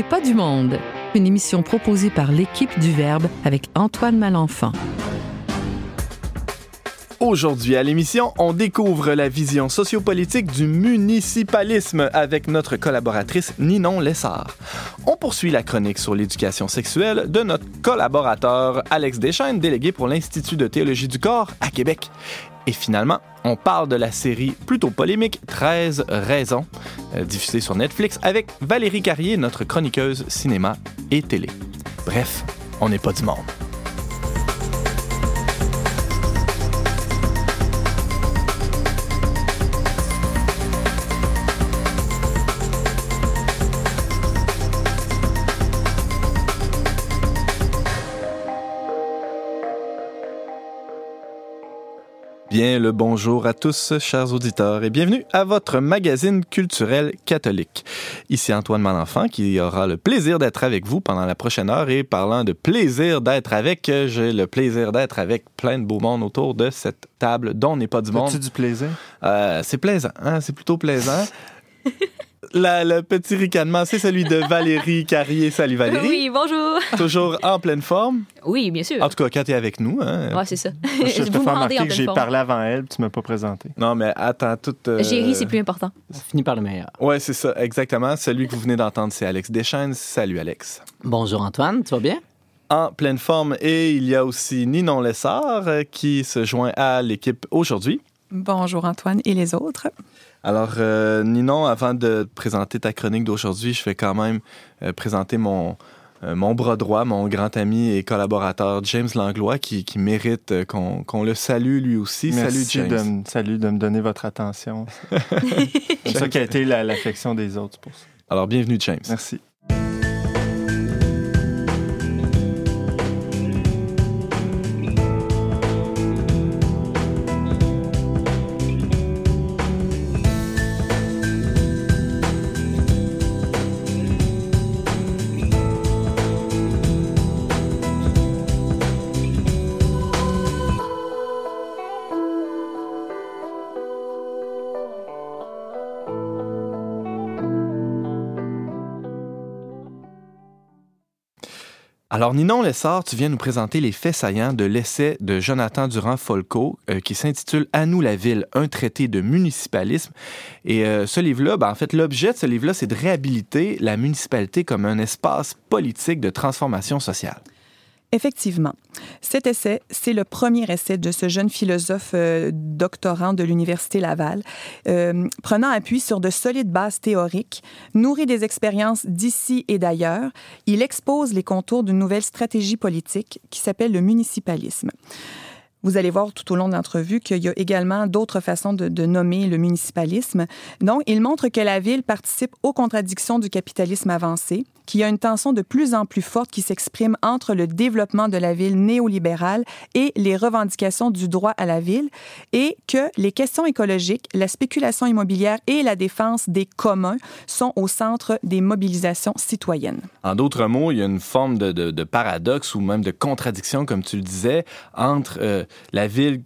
n'est pas du monde, une émission proposée par l'équipe du Verbe avec Antoine Malenfant. Aujourd'hui à l'émission, on découvre la vision sociopolitique du municipalisme avec notre collaboratrice Ninon Lessard. On poursuit la chronique sur l'éducation sexuelle de notre collaborateur Alex Deschaines, délégué pour l'Institut de théologie du corps à Québec. Et finalement, on parle de la série plutôt polémique 13 raisons, euh, diffusée sur Netflix avec Valérie Carrier, notre chroniqueuse cinéma et télé. Bref, on n'est pas du monde. Bien le bonjour à tous, chers auditeurs, et bienvenue à votre magazine culturel catholique. Ici Antoine Malenfant qui aura le plaisir d'être avec vous pendant la prochaine heure et parlant de plaisir d'être avec, j'ai le plaisir d'être avec plein de beaux monde autour de cette table dont n'est pas du monde. As-tu du plaisir? Euh, c'est plaisant, hein? c'est plutôt plaisant. le petit ricanement, c'est celui de Valérie Carrier. Salut Valérie. Oui, bonjour. Toujours en pleine forme? Oui, bien sûr. En tout cas, quand tu es avec nous. Hein. Ouais, c'est ça. Je te Vous fais en remarquer que j'ai parlé avant elle, puis tu m'as pas présenté. Non, mais attends, tout. euh, J'ai ri, c'est plus important. On finit par le meilleur. Ouais, c'est ça, exactement. Celui que vous venez d'entendre, c'est Alex Deschaines. Salut Alex. Bonjour Antoine, tu vas bien? En pleine forme. Et il y a aussi Ninon Lessard euh, qui se joint à l'équipe aujourd'hui. Bonjour Antoine et les autres. Alors, euh, Ninon, avant de présenter ta chronique d'aujourd'hui, je vais quand même euh, présenter mon, euh, mon bras droit, mon grand ami et collaborateur James Langlois, qui, qui mérite euh, qu'on le salue lui aussi. Merci Salut de, James. me- salut de me donner votre attention. C'est ça qui a été la- l'affection des autres pour ça. Alors, bienvenue James. Merci. Alors, Ninon Lessard, tu viens nous présenter les faits saillants de l'essai de Jonathan Durand-Folco euh, qui s'intitule À nous la ville, un traité de municipalisme. Et euh, ce livre-là, ben, en fait, l'objet de ce livre-là, c'est de réhabiliter la municipalité comme un espace politique de transformation sociale. Effectivement, cet essai, c'est le premier essai de ce jeune philosophe euh, doctorant de l'Université Laval, euh, prenant appui sur de solides bases théoriques, nourri des expériences d'ici et d'ailleurs. Il expose les contours d'une nouvelle stratégie politique qui s'appelle le municipalisme. Vous allez voir tout au long de l'entrevue qu'il y a également d'autres façons de, de nommer le municipalisme. Donc, il montre que la ville participe aux contradictions du capitalisme avancé, qu'il y a une tension de plus en plus forte qui s'exprime entre le développement de la ville néolibérale et les revendications du droit à la ville, et que les questions écologiques, la spéculation immobilière et la défense des communs sont au centre des mobilisations citoyennes. En d'autres mots, il y a une forme de, paradoxe ou même de contradiction, comme tu le disais, entre euh, la ville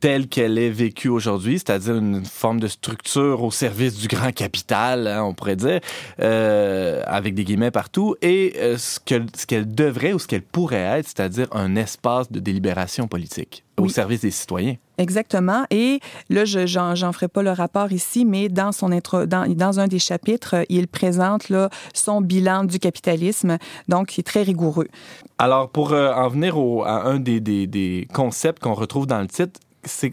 telle qu'elle est vécue aujourd'hui, c'est-à-dire une forme de structure au service du grand capital, hein, on pourrait dire, euh, avec des guillemets partout, et euh, ce que- ce qu'elle devrait ou ce qu'elle pourrait être, c'est-à-dire un espace de délibération politique au Oui. service des citoyens. Exactement. Et là, je j'en ferai pas le rapport ici, mais dans son intro, dans, dans un des chapitres, euh, il présente là, son bilan du capitalisme, donc il est très rigoureux. Alors, pour euh, en venir au- à un des, des- des concepts qu'on retrouve dans le titre,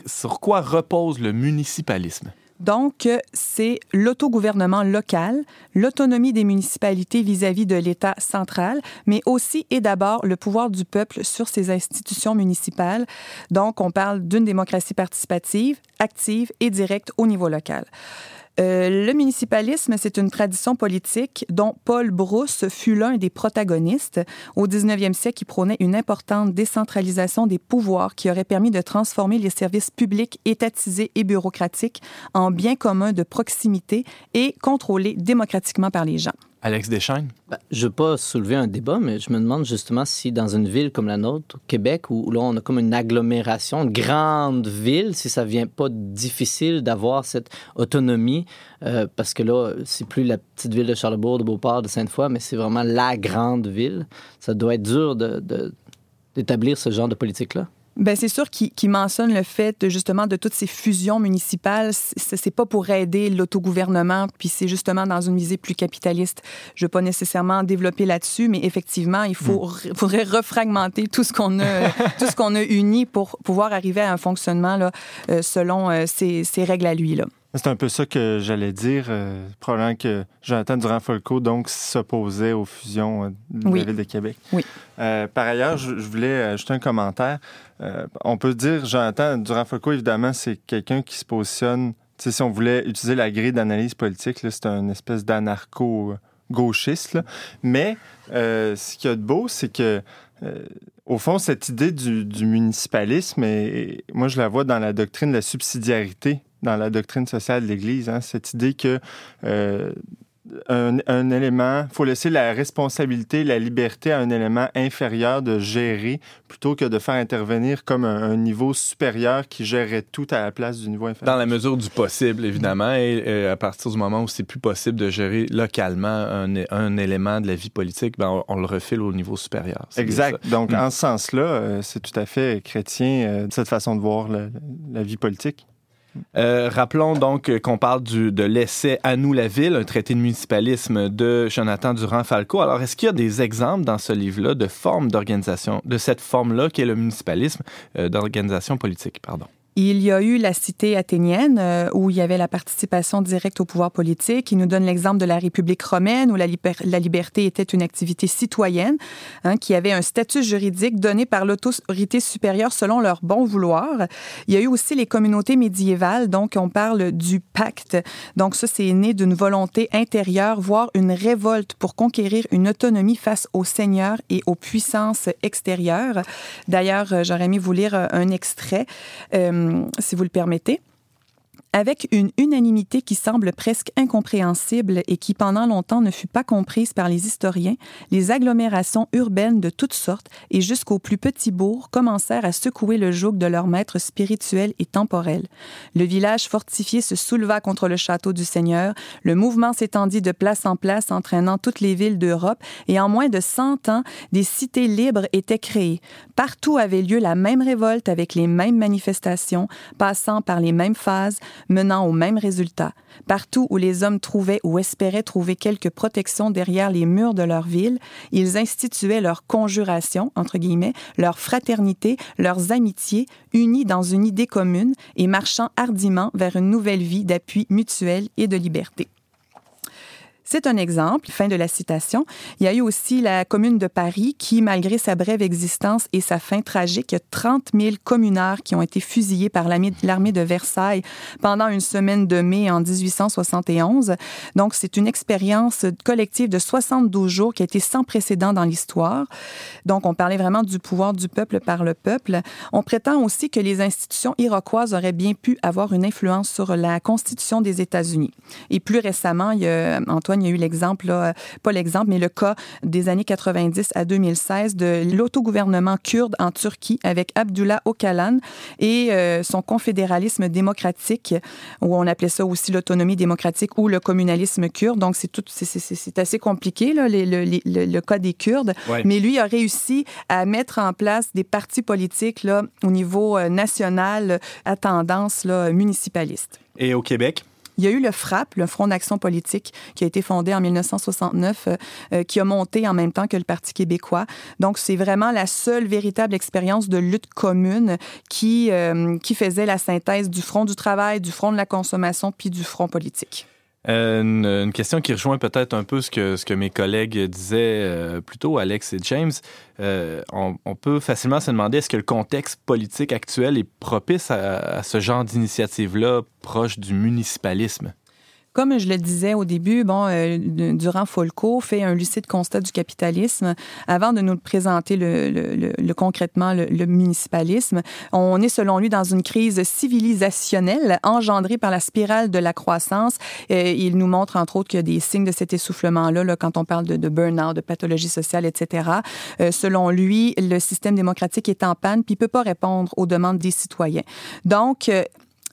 sur quoi repose le municipalisme? Donc, euh, c'est l'autogouvernement local, l'autonomie des municipalités vis-à-vis de l'État central, mais aussi et d'abord le pouvoir du peuple sur ses institutions municipales. Donc, on parle d'une démocratie participative, active et directe au niveau local. Euh, le municipalisme, c'est une tradition politique dont Paul Brousse fut l'un des protagonistes. Au 19e siècle, il prônait une importante décentralisation des pouvoirs qui aurait permis de transformer les services publics étatisés et bureaucratiques en biens communs de proximité et contrôlés démocratiquement par les gens. Alex Deschaines? Ben, je ne veux pas soulever un débat, mais je me demande justement si dans une ville comme la nôtre, Québec, où, là on a comme une agglomération, une grande ville, si ça vient pas difficile d'avoir cette autonomie, euh, parce que là, c'est plus la petite ville de Charlebourg, de Beauport, de Sainte-Foy, mais c'est vraiment la grande ville. Ça doit être dur d'établir ce genre de politique-là. Ben c'est sûr qu'il mentionne le fait de, justement de toutes ces fusions municipales. C'est pas pour aider l'autogouvernement, puis c'est justement dans une visée plus capitaliste. Je veux pas nécessairement développer là-dessus, mais effectivement, il faut, hmm. faudrait refragmenter tout ce qu'on a, tout ce qu'on a uni pour pouvoir arriver à un fonctionnement là, euh, selon euh, ces, ces règles à lui là. C'est un peu ça que j'allais dire. Euh, probablement que Jonathan Durand-Folco, donc, s'opposait aux fusions euh, de la Ville de Québec. Oui. Euh, par ailleurs, je, voulais ajouter un commentaire. on peut dire, Jonathan Durand-Folco, évidemment, c'est quelqu'un qui se positionne... si on voulait utiliser la grille d'analyse politique, c'est une espèce d'anarcho-gauchiste. Mais ce qu'il y a de beau, c'est que au fond, cette idée du, municipalisme, moi je la vois dans la doctrine de la subsidiarité dans la doctrine sociale de l'Église, hein, cette idée que euh, un, élément, il faut laisser la responsabilité, la liberté à un élément inférieur de gérer plutôt que de faire intervenir comme un, niveau supérieur qui gérerait tout à la place du niveau inférieur. Dans la mesure du possible, évidemment, et, euh, à partir du moment où c'est plus possible de gérer localement un, élément de la vie politique, ben on, le refile au niveau supérieur. Exact. Donc, mm. en ce sens-là, euh, c'est tout à fait chrétien, cette façon de voir la vie politique. Euh, rappelons donc qu'on parle de l'essai À nous la ville, un traité de municipalisme de Jonathan Durand-Falco. Alors, est-ce qu'il y a des exemples dans ce livre-là de formes d'organisation, de cette forme-là qui est le municipalisme, euh, d'organisation politique, pardon? Il y a eu la cité athénienne euh, où il y avait la participation directe au pouvoir politique. Il nous donne l'exemple de la République romaine où la, liberté était une activité citoyenne hein, qui avait un statut juridique donné par l'autorité supérieure selon leur bon vouloir. Il y a eu aussi les communautés médiévales, donc on parle du pacte. Donc ça, c'est né d'une volonté intérieure, voire une révolte pour conquérir une autonomie face aux seigneurs et aux puissances extérieures. D'ailleurs, euh, j'aurais aimé vous lire euh, un extrait. Si vous le permettez avec une unanimité qui semble presque incompréhensible et qui pendant longtemps ne fut pas comprise par les historiens, les agglomérations urbaines de toutes sortes et jusqu'aux plus petits bourgs commencèrent à secouer le joug de leur maître spirituel et temporel. Le village fortifié se souleva contre le château du Seigneur, le mouvement s'étendit de place en place entraînant toutes les villes d'Europe et en moins de cent ans, des cités libres étaient créées. Partout avait lieu la même révolte avec les mêmes manifestations, passant par les mêmes phases, menant au même résultat. Partout où les hommes trouvaient ou espéraient trouver quelque protection derrière les murs de leur ville, ils instituaient leur conjuration, entre guillemets, leur fraternité, leurs amitiés, unis dans une idée commune et marchant hardiment vers une nouvelle vie d'appui mutuel et de liberté. C'est un exemple, fin de la citation. Il y a eu aussi la commune de Paris qui, malgré sa brève existence et sa fin tragique, il y a 30 000 communards qui ont été fusillés par l'armée de Versailles pendant une semaine de mai en 1871. Donc, c'est une expérience collective de 72 jours qui a été sans précédent dans l'histoire. Donc, on parlait vraiment du pouvoir du peuple par le peuple. On prétend aussi que les institutions iroquoises auraient bien pu avoir une influence sur la Constitution des États-Unis. Et plus récemment, il y a Antoine il y a eu l'exemple, pas l'exemple, mais le cas des années 90 à 2016 de l'autogouvernement kurde en Turquie avec Abdullah Öcalan et euh, son confédéralisme démocratique, où on appelait ça aussi l'autonomie démocratique ou le communalisme kurde. Donc, c'est tout, c'est assez compliqué, là, le, le, cas des Kurdes. Mais lui a réussi à mettre en place des partis politiques là, au niveau euh, national à tendance là, municipaliste. Et au Québec? Il y a eu le FRAP, le Front d'action politique, qui a été fondé en 1969, euh, euh, qui a monté en même temps que le Parti québécois. Donc, c'est vraiment la seule véritable expérience de lutte commune qui, euh, qui faisait la synthèse du front du travail, du front de la consommation, puis du front politique. Une, question qui rejoint peut-être un peu ce que, ce que mes collègues disaient euh, plus tôt, Alex et James. Euh, on, peut facilement se demander est-ce que le contexte politique actuel est propice à ce genre d'initiative-là proche du municipalisme? Comme je le disais au début, bon, euh, Durand Folco fait un lucide constat du capitalisme avant de nous présenter le, le, le, concrètement le, municipalisme. On est selon lui dans une crise civilisationnelle engendrée par la spirale de la croissance. Et il nous montre entre autres qu'il y a des signes de cet essoufflement-là là, quand on parle de, de burn-out, de pathologie sociale, etc. Euh, selon lui, le système démocratique est en panne puis il peut pas répondre aux demandes des citoyens. Donc, euh,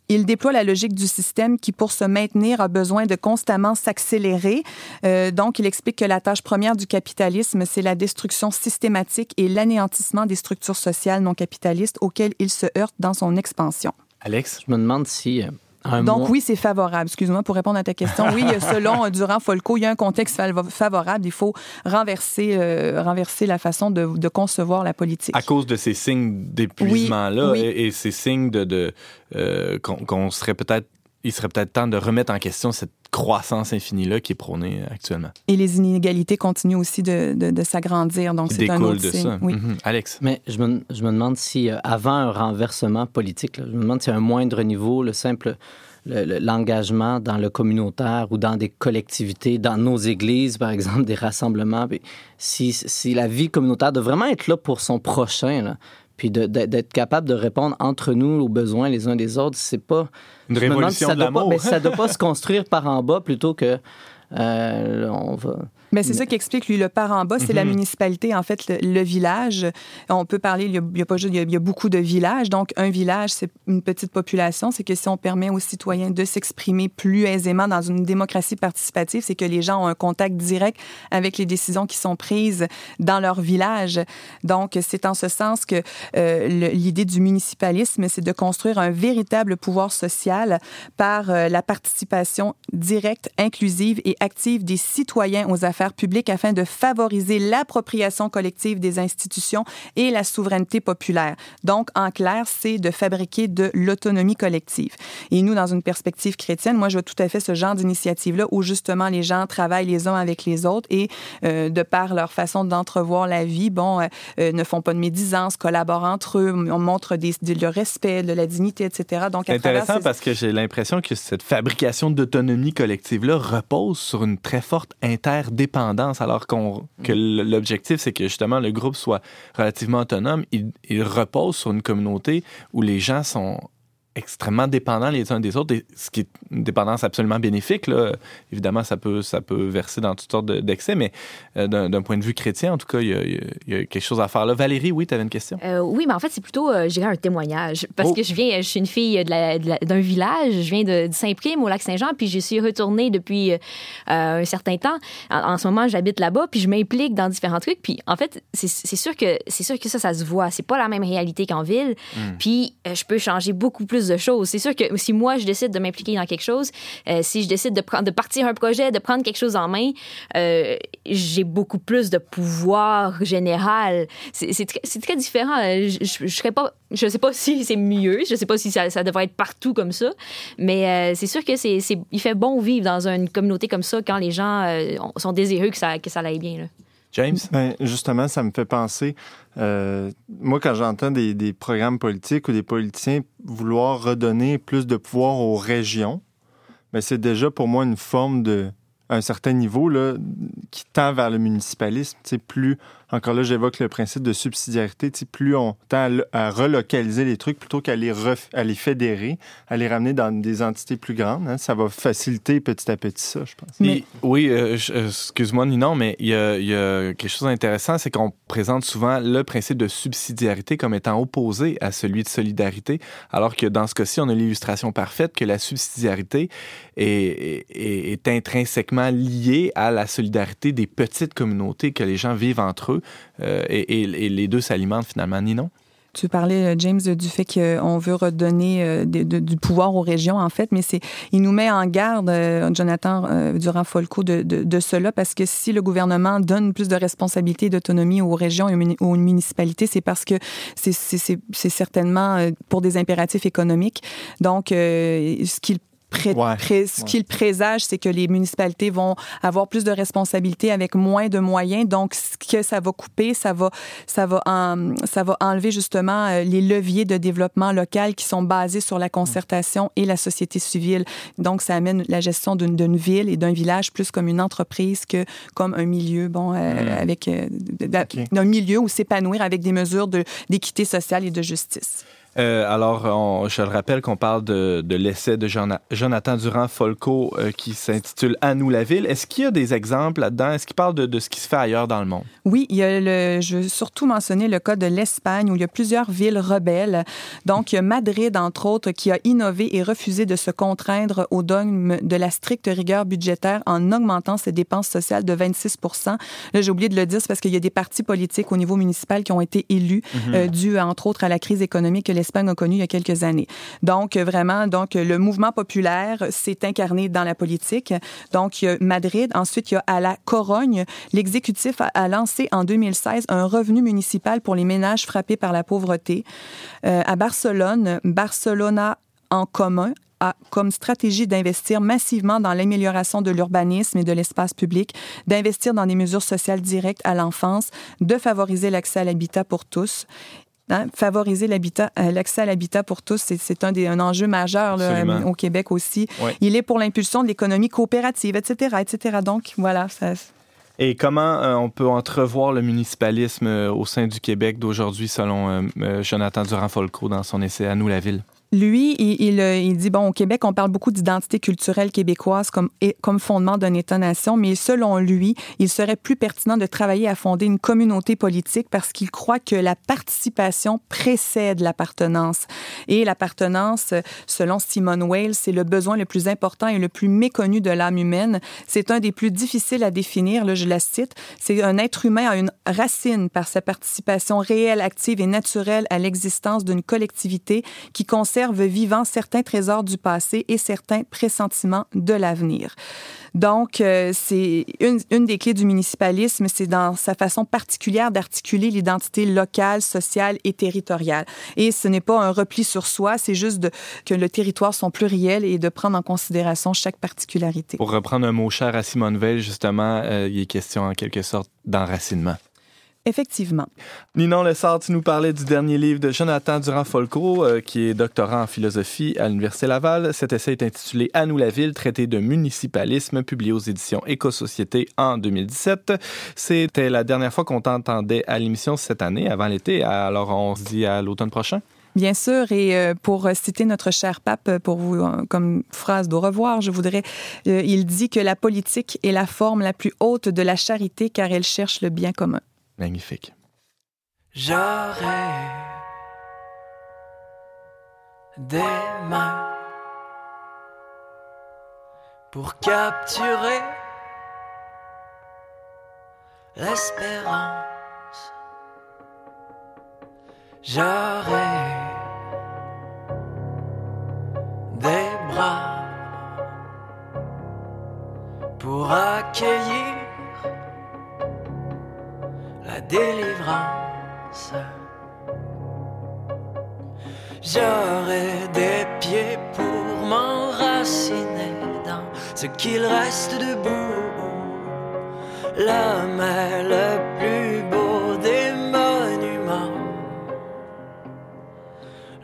il déploie la logique du système qui, pour se maintenir, a besoin de constamment s'accélérer. Euh, donc, il explique que la tâche première du capitalisme, c'est la destruction systématique et l'anéantissement des structures sociales non capitalistes auxquelles il se heurte dans son expansion. Alex? Je me demande si... Euh, donc oui, c'est favorable. Excuse-moi pour répondre à ta question. Oui, selon Durand Folco, il y a un contexte favorable. Il faut renverser, euh, renverser la façon de, de, concevoir la politique. À cause de ces signes d'épuisement-là et, ces signes de, de euh, qu'on serait peut-être il serait peut-être temps de remettre en question cette croissance infinie-là qui est prônée actuellement. Et les inégalités continuent aussi de, de, s'agrandir. Donc, c'est un autre de ça. Oui. Mhm. Alex? Mais je me, je me demande si, euh, avant un renversement politique, je me demande si à un moindre niveau, le simple l'engagement dans le communautaire ou dans des collectivités, dans nos églises, par exemple, des rassemblements, si, si la vie communautaire doit vraiment être là pour son prochain, là, puis d'être capable de répondre entre nous aux besoins les uns des autres, c'est pas... Une révolution de l'amour. Mais ça ne doit pas se construire par en bas plutôt que... Euh, on va mais c'est ça qui explique, lui, le par en bas, c'est la mhm. municipalité, en fait, le, village. On peut parler, il y, a, pas juste, il y a, beaucoup de villages. Donc, un village, c'est une petite population. C'est que si on permet aux citoyens de s'exprimer plus aisément dans une démocratie participative, c'est que les gens ont un contact direct avec les décisions qui sont prises dans leur village. Donc, c'est en ce sens que euh, l'idée du municipalisme, c'est de construire un véritable pouvoir social par euh, la participation directe, inclusive et active des citoyens aux affaires public afin de favoriser l'appropriation collective des institutions et la souveraineté populaire. Donc, en clair, c'est de fabriquer de l'autonomie collective. Et nous, dans une perspective chrétienne, moi, je vois tout à fait ce genre d'initiative-là où justement les gens travaillent les uns avec les autres et euh, de par leur façon d'entrevoir la vie, bon, euh, euh, ne font pas de médisance, collaborent entre eux, on montre des, le respect, de la dignité, etc. Donc, c'est intéressant parce que j'ai l'impression que cette fabrication d'autonomie collective-là repose sur une très forte interdépendance alors qu'on, que mm. l'objectif, c'est que justement le groupe soit relativement autonome. il repose sur une communauté où les gens sont extrêmement dépendants les uns des autres, ce qui est une dépendance absolument bénéfique. Là. Évidemment, ça peut, ça peut verser dans toutes sortes d'excès, mais euh, d'un point de vue chrétien, en tout cas, il y, a, il y a quelque chose à faire là. Valérie, oui, tu avais une question? Euh, oui, mais en fait, c'est plutôt, euh, je dirais, un témoignage. Parce oh. que je viens, je suis une fille d'un village, je viens de, Saint-Prime, au Lac-Saint-Jean, puis je suis retournée depuis un certain temps. En, ce moment, j'habite là-bas, puis je m'implique dans différents trucs. Puis en fait, c'est sûr, que, sûr que ça, ça se voit. C'est pas la même réalité qu'en ville. Hmm. Puis je peux changer beaucoup plus de choses. C'est sûr que si moi, je décide de m'impliquer dans quelque chose, euh, si je décide de, de partir un projet, de prendre quelque chose en main, euh, j'ai beaucoup plus de pouvoir général. C'est très, différent. Euh, je, pas, je sais pas si c'est mieux, je sais pas si ça, devrait être partout comme ça, mais c'est sûr que c'est, il fait bon vivre dans une communauté comme ça quand les gens sont désireux que ça, que ça aille bien. James? Ben, justement, ça me fait penser. Euh, moi, quand j'entends des, programmes politiques ou des politiciens vouloir redonner plus de pouvoir aux régions, ben, c'est déjà pour moi une forme de, un certain niveau là, qui tend vers le municipalisme. Plus encore là, j'évoque le principe de subsidiarité. Plus on tend à, relocaliser les trucs plutôt qu'à les, à les fédérer, à les ramener dans des entités plus grandes, hein. ça va faciliter petit à petit ça, je pense. Oui, euh, euh, excuse-moi, Ninon, mais il y, a, quelque chose d'intéressant, c'est qu'on présente souvent le principe de subsidiarité comme étant opposé à celui de solidarité, alors que dans ce cas-ci, on a l'illustration parfaite que la subsidiarité est, est intrinsèquement liée à la solidarité des petites communautés que les gens vivent entre eux euh, et, les deux s'alimentent finalement, ni non? Tu parlais, euh, James, du fait qu'on veut redonner euh, du pouvoir aux régions, en fait, mais c'est, il nous met en garde, Jonathan Durand-Folco, de, de, cela, parce que si le gouvernement donne plus de responsabilités et d'autonomie aux régions et aux municipalités, c'est parce que c'est certainement pour des impératifs économiques. Donc, ce qu'il pré- Ouais. pré- ce qu'il présage, c'est que les municipalités vont avoir plus de responsabilités avec moins de moyens. Donc, ce que ça va couper, ça va, ça va, en- ça va enlever justement euh, les leviers de développement local qui sont basés sur la concertation et la société civile. Donc, ça amène la gestion d'une ville et d'un village plus comme une entreprise que comme un milieu, bon, euh, avec euh, milieu où s'épanouir avec des mesures de- d'équité sociale et de justice. Euh, alors, on- je le rappelle qu'on parle de, de l'essai de Jona- Jonathan Durand-Folco euh, qui s'intitule À nous la ville. Est-ce qu'il y a des exemples là-dedans? Est-ce qu'il parle de, de ce qui se fait ailleurs dans le monde? Oui, il y a le, je veux surtout mentionner le cas de l'Espagne où il y a plusieurs villes rebelles. Donc, il y a Madrid, entre autres, qui a innové et refusé de se contraindre au dogme de la stricte rigueur budgétaire en augmentant ses dépenses sociales de 26% Là, j'ai oublié de le dire, c'est parce qu'il y a des partis politiques au niveau municipal qui ont été élus, euh, dû, entre autres, à la crise économique que l'Espagne a connue il y a quelques années. Donc, euh, vraiment, donc, le mouvement populaire s'est incarné dans la politique. Donc, il y a Madrid. Ensuite, il y a à la Corogne, l'exécutif a, a lancé en 2016 un revenu municipal pour les ménages frappés par la pauvreté. Euh, à Barcelone, Barcelona en commun a comme stratégie d'investir massivement dans l'amélioration de l'urbanisme et de l'espace public, d'investir dans des mesures sociales directes à l'enfance, de favoriser l'accès à l'habitat pour tous. Hein, favoriser l'habitat, euh, l'accès à l'habitat pour tous, c'est, c'est un, des, un enjeu majeur là, euh, au Québec aussi. Ouais. Il est pour l'impulsion de l'économie coopérative, etc., etc. Donc, voilà, ça, Et comment euh, on peut entrevoir le municipalisme euh, au sein du Québec d'aujourd'hui, selon euh, Jonathan Durand-Folco dans son essai À nous la ville? Lui, il, il, euh, il dit, bon, au Québec, on parle beaucoup d'identité culturelle québécoise comme, comme fondement d'un État-nation, mais selon lui, il serait plus pertinent de travailler à fonder une communauté politique parce qu'il croit que la participation précède l'appartenance. Et l'appartenance, selon Simone Weil, c'est le besoin le plus important et le plus méconnu de l'âme humaine. C'est un des plus difficiles à définir, là, je la cite. C'est un être humain a une racine par sa participation réelle, active et naturelle à l'existence d'une collectivité qui conserve vivant certains trésors du passé et certains pressentiments de l'avenir. Donc, euh, c'est une, des clés du municipalisme, c'est dans sa façon particulière d'articuler l'identité locale, sociale et territoriale. Et ce n'est pas un repli sur soi, c'est juste que le territoire soit pluriel et de prendre en considération chaque particularité. Pour reprendre un mot cher à Simone Veil, justement, euh, il est question en quelque sorte d'enracinement. Effectivement. Ninon Lessard, tu nous parlais du dernier livre de Jonathan Durand-Folco, euh, qui est doctorant en philosophie à l'Université Laval. Cet essai est intitulé À nous la ville, traité de municipalisme, publié aux éditions Éco-Société en 2017. C'était la dernière fois qu'on t'entendait à l'émission cette année, avant l'été. Alors, on se dit à l'automne prochain. Bien sûr, et euh, pour citer notre cher pape, euh, pour vous, euh, comme phrase d'au revoir, je voudrais, euh, il dit que la politique est la forme la plus haute de la charité car elle cherche le bien commun. Magnifique. Des mains pour capturer l'espérance. J'aurai des bras pour accueillir délivrance. J'aurai des pieds pour m'enraciner dans ce qu'il reste debout. L'homme est le plus beau des monuments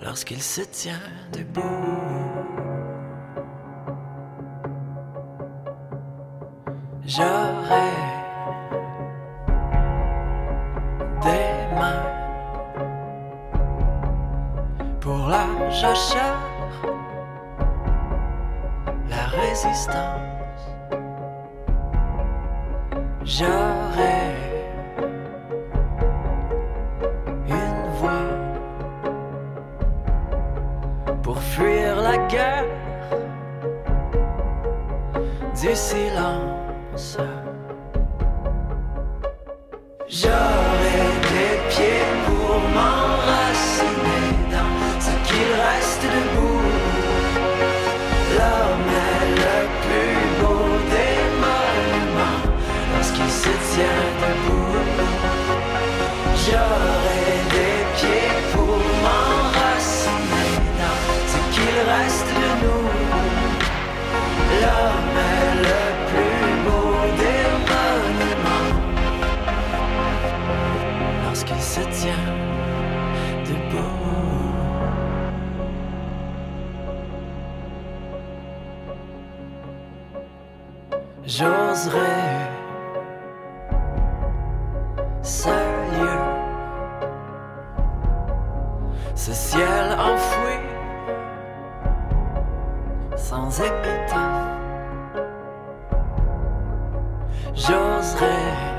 lorsqu'il se tient debout. J'oserais lieu, ce ciel enfoui, sans épitaphe. J'oserais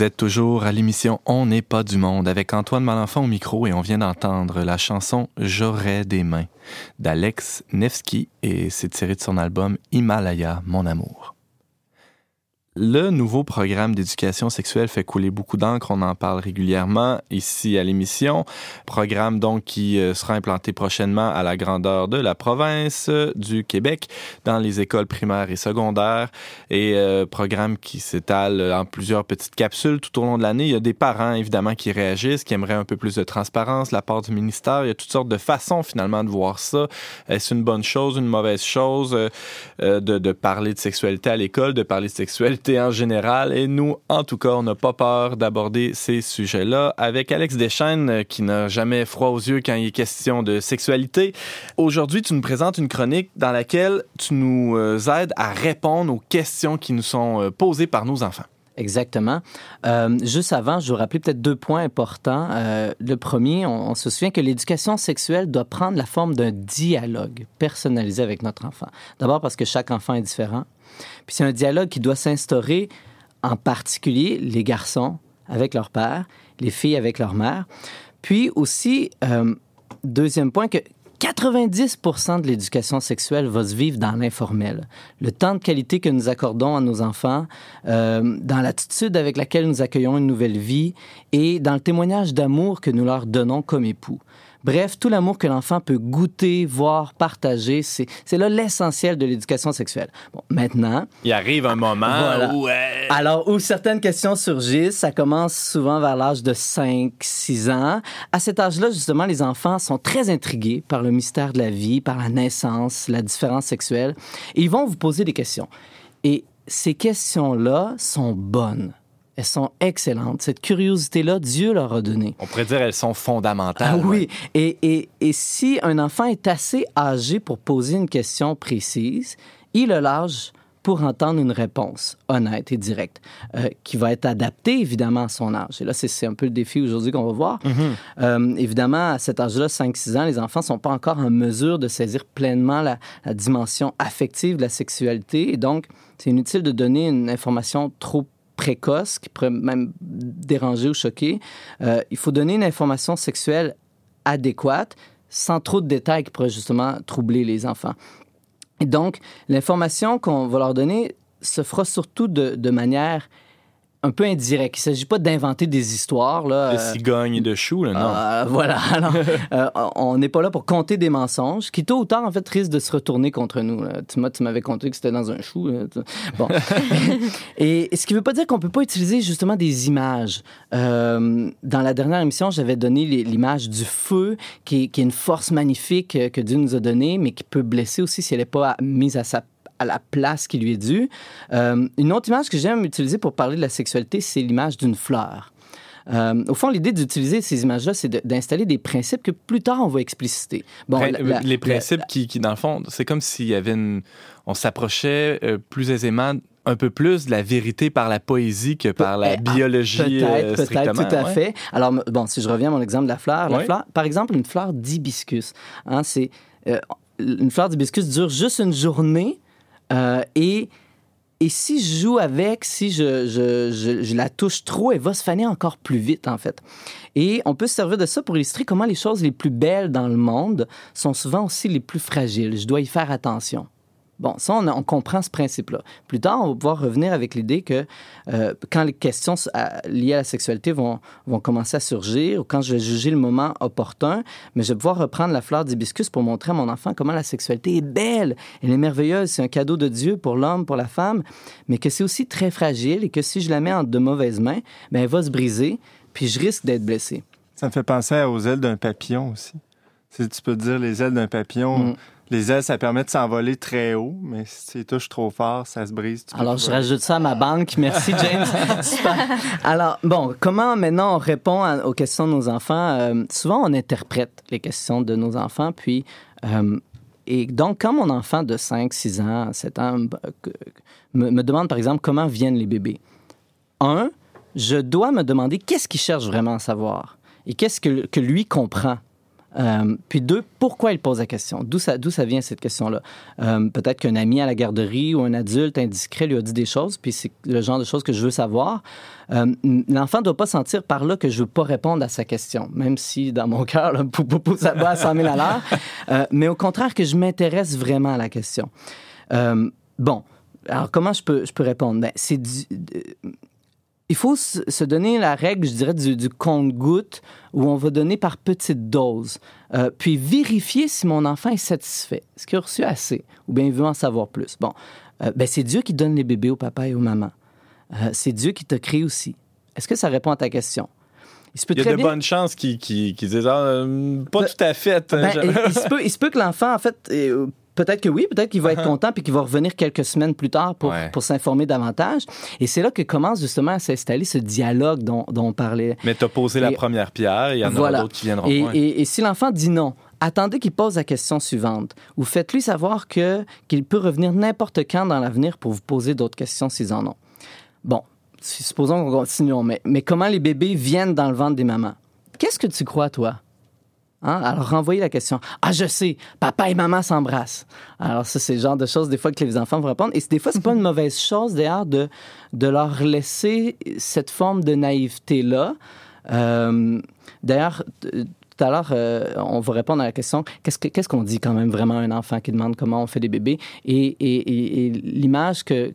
Vous êtes toujours à l'émission On n'est pas du monde avec Antoine Malenfant au micro et on vient d'entendre la chanson J'aurais des mains d'Alex Nevsky et c'est tiré de son album Himalaya, mon amour. Le nouveau programme d'éducation sexuelle fait couler beaucoup d'encre. On en parle régulièrement ici à l'émission. Programme donc qui euh, sera implanté prochainement à la grandeur de la province euh, du Québec dans les écoles primaires et secondaires. Et euh, programme qui s'étale en plusieurs petites capsules tout au long de l'année. Il y a des parents évidemment qui réagissent, qui aimeraient un peu plus de transparence la part du ministère. Il y a toutes sortes de façons finalement de voir ça. Est-ce une bonne chose, une mauvaise chose euh, euh, de, de parler de sexualité à l'école, de parler de sexualité en général. Et nous, en tout cas, on n'a pas peur d'aborder ces sujets-là avec Alex Deschaines, euh, qui n'a jamais froid aux yeux quand il est question de sexualité. Aujourd'hui, tu nous présentes une chronique dans laquelle tu nous euh, aides à répondre aux questions qui nous sont euh, posées par nos enfants. Exactement. Juste avant, je vous rappelais peut-être deux points importants. Le premier, on se souvient que l'éducation sexuelle doit prendre la forme d'un dialogue personnalisé avec notre enfant. D'abord parce que chaque enfant est différent. Puis c'est un dialogue qui doit s'instaurer en particulier les garçons avec leur père, les filles avec leur mère. Puis aussi, euh, deuxième point, que 90 de l'éducation sexuelle va se vivre dans l'informel. Le temps de qualité que nous accordons à nos enfants, euh, dans l'attitude avec laquelle nous accueillons une nouvelle vie et dans le témoignage d'amour que nous leur donnons comme époux. Bref, tout l'amour que l'enfant peut goûter, voir, partager, c'est là l'essentiel de l'éducation sexuelle. Bon, maintenant, Il arrive un moment Voilà. où... euh, alors, où certaines questions surgissent, ça commence souvent vers l'âge de 5, 6 ans. À cet âge-là, justement, les enfants sont très intrigués par le mystère de la vie, par la naissance, la différence sexuelle. Et ils vont vous poser des questions. Et ces questions-là sont bonnes. Elles sont excellentes. Cette curiosité-là, Dieu leur a donné. on pourrait dire elles sont fondamentales. Ah ouais. oui. Et, et, et si un enfant est assez âgé pour poser une question précise, il a l'âge pour entendre une réponse honnête et directe, euh, qui va être adaptée évidemment à son âge. Et là, c'est- un peu le défi aujourd'hui qu'on va voir. Euh, évidemment, à cet âge-là, 5-6 ans, les enfants ne sont pas encore en mesure de saisir pleinement la, la dimension affective de la sexualité. Et donc, c'est inutile de donner une information trop précoce qui pourrait même déranger ou choquer. Euh, il faut donner une information sexuelle adéquate sans trop de détails qui pourraient justement troubler les enfants. Et donc, l'information qu'on va leur donner se fera surtout de, de manière un peu indirecte. Il ne s'agit pas d'inventer des histoires. Là, De euh, cigogne et de chou, là, non. euh, voilà. Alors, euh, on n'est pas là pour compter des mensonges qui, tôt ou tard, en fait, risquent de se retourner contre nous. là. Tu m'avais compté que c'était dans un chou. là. Bon. Et ce qui ne veut pas dire qu'on ne peut pas utiliser justement des images. Euh, dans la dernière émission, j'avais donné l'image du feu, qui est, qui est une force magnifique euh, que Dieu nous a donnée, mais qui peut blesser aussi si elle n'est pas mise à sa à la place qui lui est due. Euh, une autre image que j'aime utiliser pour parler de la sexualité, c'est l'image d'une fleur. Euh, au fond, l'idée d'utiliser ces images-là, c'est de- d'installer des principes que plus tard on va expliciter. Bon, Prin- la- la- les principes qui, qui, dans le fond, c'est comme s'il y avait une. On s'approchait euh, plus aisément un peu plus de la vérité par la poésie que par la Eh, ah, biologie Peut-être, euh, peut-être, tout à ouais. fait. Alors, bon, si je reviens à mon exemple de la fleur, la Ouais. fleur par exemple, une fleur d'hibiscus, hein, c'est, euh, une fleur d'hibiscus dure juste une journée euh, et si je joue avec, si je, je, je, je la touche trop, elle va se faner encore plus vite, en fait. Et on peut se servir de ça pour illustrer comment les choses les plus belles dans le monde sont souvent aussi les plus fragiles. Je dois y faire attention. Bon, ça, on, on comprend ce principe-là. Plus tard, on va pouvoir revenir avec l'idée que euh, quand les questions liées à la sexualité vont, vont commencer à surgir, ou quand je vais juger le moment opportun, mais je vais pouvoir reprendre la fleur d'hibiscus pour montrer à mon enfant comment la sexualité est belle, elle est merveilleuse, c'est un cadeau de Dieu pour l'homme, pour la femme, mais que c'est aussi très fragile et que si je la mets en de mauvaises mains, ben, elle va se briser, puis je risque d'être blessé. Ça me fait penser aux ailes d'un papillon aussi. Si tu peux dire les ailes d'un papillon, Mm. les ailes, ça permet de s'envoler très haut, mais si tu les touches trop fort, ça se brise. Alors, je rajoute ça à ma banque. Merci, James. Super. Alors, bon, comment maintenant on répond à- aux questions de nos enfants? Euh, souvent, on interprète les questions de nos enfants, puis... euh, et donc, quand mon enfant de 5, 6 ans, 7 ans euh, me, me demande, par exemple, comment viennent les bébés, un, je dois me demander qu'est-ce qu'il cherche vraiment à savoir et qu'est-ce que, que lui comprend. Euh, puis deux, pourquoi il pose la question? D'où ça, d'où ça vient cette question-là? Euh, peut-être qu'un ami à la garderie ou un adulte indiscret lui a dit des choses, puis c'est le genre de choses que je veux savoir. Euh, l'enfant ne doit pas sentir par là que je ne veux pas répondre à sa question, même si dans mon cœur, ça va à 100 000 à l'heure. Mais au contraire, que je m'intéresse vraiment à la question. Bon, alors comment je peux, je peux répondre? Ben, c'est du- il faut se donner la règle, je dirais, du, du compte-goutte où on va donner par petites doses. Euh, puis vérifier si mon enfant est satisfait. Est-ce qu'il a reçu assez? Ou bien il veut en savoir plus? Bon, euh, ben, c'est Dieu qui donne les bébés au papa et aux mamans. Euh, c'est Dieu qui t'a créé aussi. Est-ce que ça répond à ta question? Il se peut Il y a de bien- bonnes chances qu'ils disent Ah, euh, pas Ben- tout à fait. Ben, il, se peut, il se peut que l'enfant, en fait, euh, peut-être que oui, peut-être qu'il va être content puis qu'il va revenir quelques semaines plus tard pour, Ouais. pour s'informer davantage. Et c'est là que commence justement à s'installer ce dialogue dont, dont on parlait. Mais t'as posé la première pierre, il y en Voilà. aura d'autres qui viendront. Et, et- et si l'enfant dit non, attendez qu'il pose la question suivante ou faites-lui savoir que qu'il peut revenir n'importe quand dans l'avenir pour vous poser d'autres questions s'ils en ont. Bon, supposons qu'on continue, mais, mais comment les bébés viennent dans le ventre des mamans? Qu'est-ce que tu crois, toi? Hein? Alors, renvoyez la question. Ah, je sais, papa et maman s'embrassent. Alors, ça, c'est le genre de choses, des fois, que les enfants vont répondre. Et des fois, c'est pas une mauvaise chose, d'ailleurs, de, de leur laisser cette forme de naïveté-là. Euh, d'ailleurs, tout euh, on va répondre à la question qu'est-ce que- qu'est-ce qu'on dit quand même vraiment à un enfant qui demande comment on fait des bébés? Et, l'image que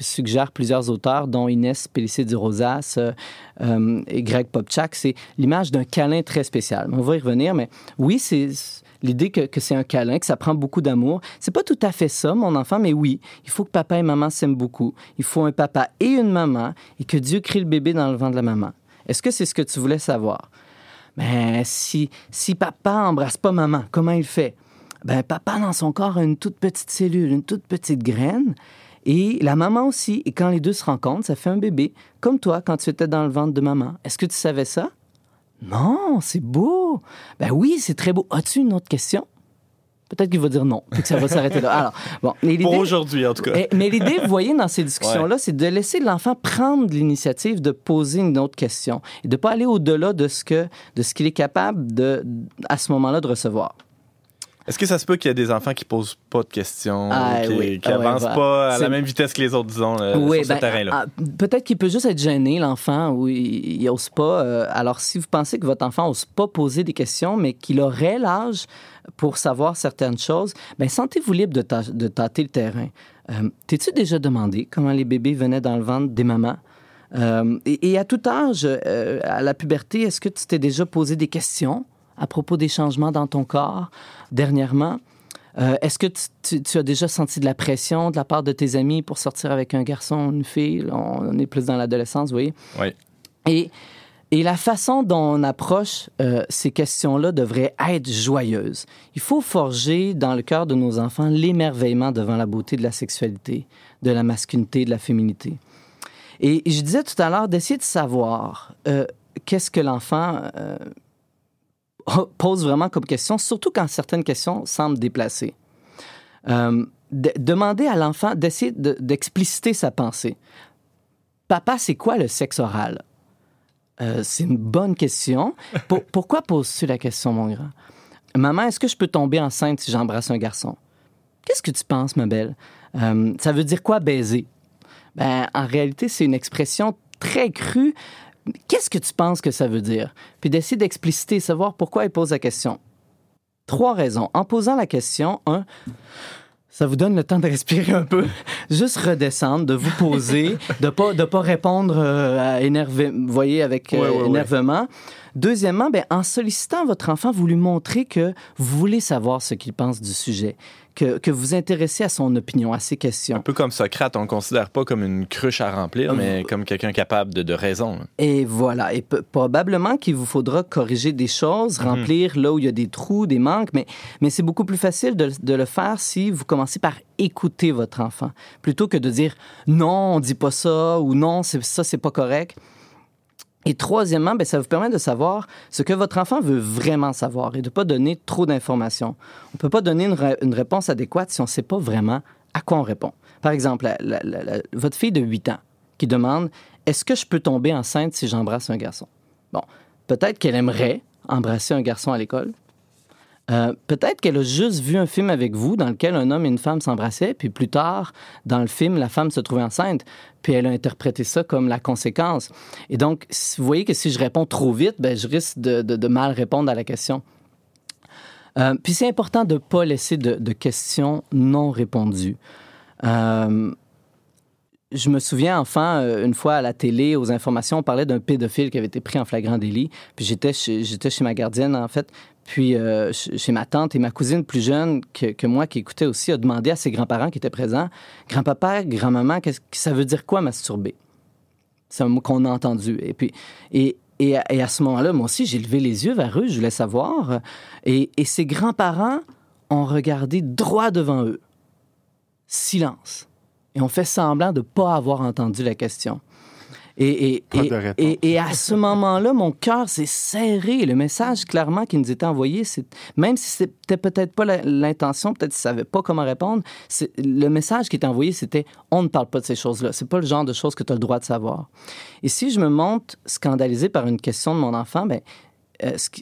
suggèrent plusieurs auteurs, dont Inès Pellissier du Rosas euh, euh, et Greg Popchak, c'est l'image d'un câlin très spécial. On va y revenir, mais oui, c'est l'idée que, que c'est un câlin, que ça prend beaucoup d'amour. C'est pas tout à fait ça, mon enfant, mais oui, il faut que papa et maman s'aiment beaucoup. Il faut un papa et une maman, et que Dieu crée le bébé dans le ventre de la maman. Est-ce que c'est ce que tu voulais savoir? Mais si, si papa embrasse pas maman, comment il fait? Ben, papa, dans son corps, a une toute petite cellule, une toute petite graine. Et la maman aussi. Et quand les deux se rencontrent, ça fait un bébé. Comme toi, quand tu étais dans le ventre de maman. Est-ce que tu savais ça? Non, c'est beau. Ben oui, c'est très beau. As-tu une autre question? Peut-être qu'il va dire non, puis que ça va s'arrêter là. Alors, bon, mais Pour aujourd'hui, en tout cas. eh, mais l'idée, vous voyez, dans ces discussions-là, c'est de laisser l'enfant prendre l'initiative de poser une autre question et de ne pas aller au-delà de ce que de ce qu'il est capable de, à ce moment-là de recevoir. Est-ce que ça se peut qu'il y a des enfants qui posent pas de questions, Ah, qui, oui. qui Ah, avancent voilà. pas à la même vitesse que les autres, disons, Oui, sur ben, ce terrain-là? ah, Peut-être qu'il peut juste être gêné, l'enfant, ou il n'ose pas. euh, alors, si vous pensez que votre enfant n'ose pas poser des questions, mais qu'il aurait l'âge pour savoir certaines choses, ben sentez-vous libre de, tâ- de tâter le terrain. Euh, T'es-tu déjà demandé comment les bébés venaient dans le ventre des mamans? Euh, et, et à tout âge, à la puberté, est-ce que tu t'es déjà posé des questions? À propos des changements dans ton corps dernièrement? Euh, Est-ce que tu, tu- tu as déjà senti de la pression de la part de tes amis pour sortir avec un garçon ou une fille? On est plus dans l'adolescence, vous voyez? Oui. Et, et la façon dont on approche euh, ces questions-là devrait être joyeuse. Il faut forger dans le cœur de nos enfants l'émerveillement devant la beauté de la sexualité, de la masculinité, de la féminité. Et je disais tout à l'heure d'essayer de savoir euh, qu'est-ce que l'enfant pose vraiment comme question, surtout quand certaines questions semblent déplacées. Euh, de- demander à l'enfant d'essayer de- d'expliciter sa pensée. Papa, c'est quoi le sexe oral? Euh, c'est une bonne question. Pour- pourquoi poses-tu la question, mon grand? Maman, est-ce que je peux tomber enceinte si j'embrasse un garçon? Qu'est-ce que tu penses, ma belle? Euh, ça veut dire quoi baiser? Ben, en réalité, c'est une expression très crue. Qu'est-ce que tu penses que ça veut dire? Puis d'essayer d'expliciter, savoir pourquoi il pose la question. Trois raisons. En posant la question, un, ça vous donne le temps de respirer un peu, juste redescendre, de vous poser, de pas de pas répondre euh, à énerver, voyez avec euh, Ouais, ouais, ouais. Deuxièmement, ben, en sollicitant votre enfant, vous lui montrez que vous voulez savoir ce qu'il pense du sujet, que, que vous vous intéressez à son opinion, à ses Un questions. peu comme Socrate, on le considère pas comme une cruche à remplir, mais comme quelqu'un capable de, de raison. Et voilà. Et probablement qu'il vous faudra corriger des choses, remplir là où il y a des trous, des manques, mais, mais c'est beaucoup plus facile de, de le faire si vous commencez par écouter votre enfant, plutôt que de dire non, on dit pas ça ou non, ça, c'est pas correct. Et troisièmement, ben, ça vous permet de savoir ce que votre enfant veut vraiment savoir et de ne pas donner trop d'informations. On ne peut pas donner une, ré- une réponse adéquate si on ne sait pas vraiment à quoi on répond. Par exemple, votre fille de 8 ans qui demande Est-ce que je peux tomber enceinte si j'embrasse un garçon? Bon, peut-être qu'elle aimerait embrasser un garçon à l'école. Euh, peut-être qu'elle a juste vu un film avec vous dans lequel un homme et une femme s'embrassaient, puis plus tard, dans le film, la femme se trouvait enceinte, puis elle a interprété ça comme la conséquence. Et donc, vous voyez que si je réponds trop vite, ben, je risque de, mal répondre à la question. Euh, puis c'est important de ne pas laisser de, questions non répondues. Euh, je me souviens, enfin, une fois à la télé, aux informations, on parlait d'un pédophile qui avait été pris en flagrant délit. Puis j'étais j'étais chez ma gardienne, en fait, puis euh, ch- chez ma tante et ma cousine plus jeune que, moi qui écoutait aussi a demandé à ses grands-parents qui étaient présents Grand-papa, grand-maman, qu'est-ce que ça veut dire quoi masturber C'est un mot qu'on a entendu. Et puis, et, et, à- et ce moment-là, moi aussi, j'ai levé les yeux vers eux, je voulais savoir. Et, et ses grands-parents ont regardé droit devant eux. Silence. Et on fait semblant de ne pas avoir entendu la question. Et, à ce moment-là, mon cœur s'est serré. Le message, clairement, qui nous était envoyé, c'est même si c'était peut-être pas l'intention, peut-être qu'ils ne savaient pas comment répondre, le message qui était envoyé, c'était on ne parle pas de ces choses-là. C'est pas le genre de choses que tu as le droit de savoir. Et si je me montre scandalisé par une question de mon enfant, ben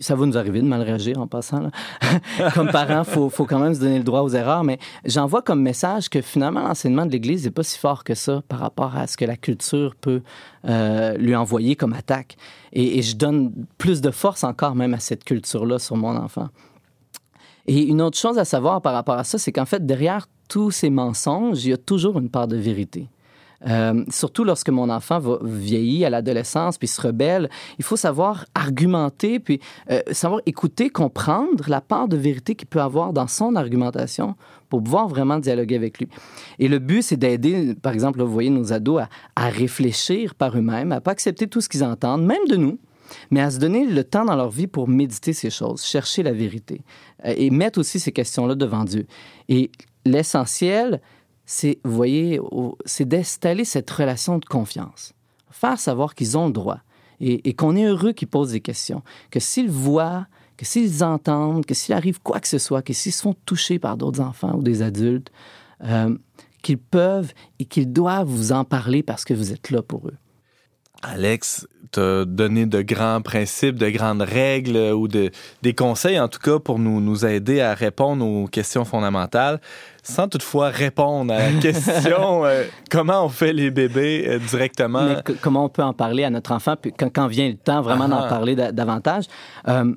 ça va nous arriver de mal réagir en passant. comme parent, il faut, faut quand même se donner le droit aux erreurs, mais j'envoie comme message que finalement, l'enseignement de l'Église n'est pas si fort que ça par rapport à ce que la culture peut euh, lui envoyer comme attaque. Et je donne plus de force encore même à cette culture-là sur mon enfant. Et une autre chose à savoir par rapport à ça, c'est qu'en fait, derrière tous ces mensonges, il y a toujours une part de vérité. Euh, surtout lorsque mon enfant va vieillir à l'adolescence puis se rebelle, il faut savoir argumenter puis euh, savoir écouter, comprendre la part de vérité qu'il peut avoir dans son argumentation pour pouvoir vraiment dialoguer avec lui. Et le but, c'est d'aider, par exemple, là, vous voyez nos ados à, à réfléchir par eux-mêmes, à pas accepter tout ce qu'ils entendent, même de nous, mais à se donner le temps dans leur vie pour méditer ces choses, chercher la vérité euh, et mettre aussi ces questions-là devant Dieu. Et l'essentiel, c'est, vous voyez, c'est d'installer cette relation de confiance. Faire savoir qu'ils ont le droit et, qu'on est heureux qu'ils posent des questions. Que s'ils voient, que s'ils entendent, que s'il arrive quoi que ce soit, que s'ils sont touchés par d'autres enfants ou des adultes, euh, qu'ils peuvent et qu'ils doivent vous en parler parce que vous êtes là pour eux. Alex t'a donné de grands principes, de grandes règles ou de, des conseils, en tout cas, pour nous, nous aider à répondre aux questions fondamentales, sans toutefois répondre à la question euh, comment on fait les bébés euh, directement? Mais que- comment on peut en parler à notre enfant puis quand, quand vient le temps vraiment Ah. d'en parler da- davantage? Euh,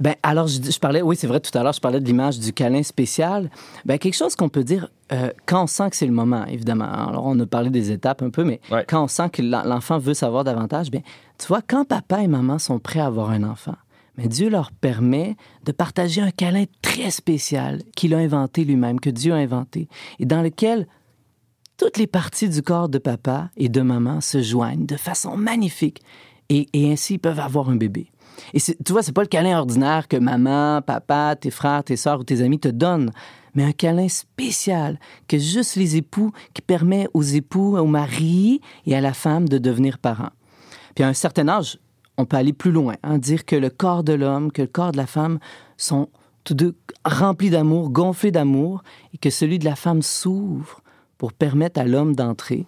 ben, alors, je, je parlais, oui, c'est vrai, tout à l'heure, je parlais de l'image du câlin spécial. Ben, quelque chose qu'on peut dire euh, quand on sent que c'est le moment, évidemment. Alors, on a parlé des étapes un peu, mais Ouais. quand on sent que l'en- l'enfant veut savoir davantage, ben, tu vois, quand papa et maman sont prêts à avoir un enfant, mais Dieu leur permet de partager un câlin très spécial qu'il a inventé lui-même, que Dieu a inventé, et dans lequel toutes les parties du corps de papa et de maman se joignent de façon magnifique et, ainsi peuvent avoir un bébé. Et tu vois, c'est pas le câlin ordinaire que maman, papa, tes frères, tes sœurs ou tes amis te donnent, mais un câlin spécial que juste les époux, qui permet aux époux, au mari et à la femme de devenir parents. Puis à un certain âge, on peut aller plus loin, hein, dire que le corps de l'homme, que le corps de la femme sont tous deux remplis d'amour, gonflés d'amour, et que celui de la femme s'ouvre pour permettre à l'homme d'entrer.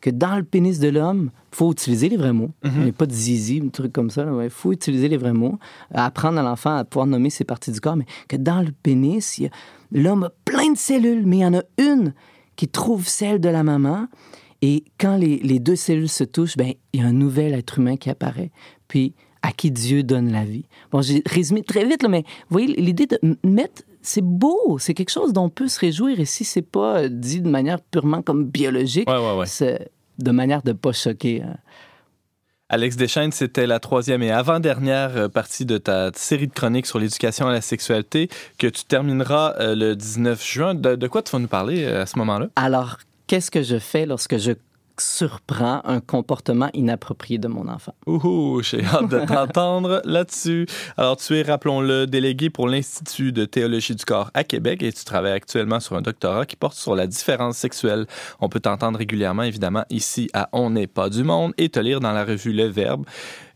Que dans le pénis de l'homme, il faut utiliser les vrais mots. N'y a pas de zizi, un truc comme ça. Il faut utiliser les vrais mots, apprendre à l'enfant à pouvoir nommer ses parties du corps, mais que dans le pénis, a- l'homme a plein de cellules, mais il y en a une qui trouve celle de la maman. Et quand les, les deux cellules se touchent, ben, il y a un nouvel être humain qui apparaît. Puis, à qui Dieu donne la vie. Bon, j'ai résumé très vite, là, mais vous voyez, l'idée de mettre, c'est beau, c'est quelque chose dont on peut se réjouir. Et si c'est pas euh, dit de manière purement comme biologique, Ouais, ouais, ouais. c'est de manière de pas choquer. hein. Alex Deschaines, c'était la troisième et avant-dernière euh, partie de ta série de chroniques sur l'éducation à la sexualité que tu termineras euh, le 19 juin. De, de quoi tu vas nous parler à ce moment-là? Alors, qu'est-ce que je fais lorsque je surprends un comportement inapproprié de mon enfant? Ouhou, j'ai hâte de t'entendre là-dessus. Alors, tu es, rappelons-le, délégué pour l'Institut de théologie du corps à Québec et tu travailles actuellement sur un doctorat qui porte sur la différence sexuelle. On peut t'entendre régulièrement, évidemment, ici à On n'est pas du monde et te lire dans la revue Le Verbe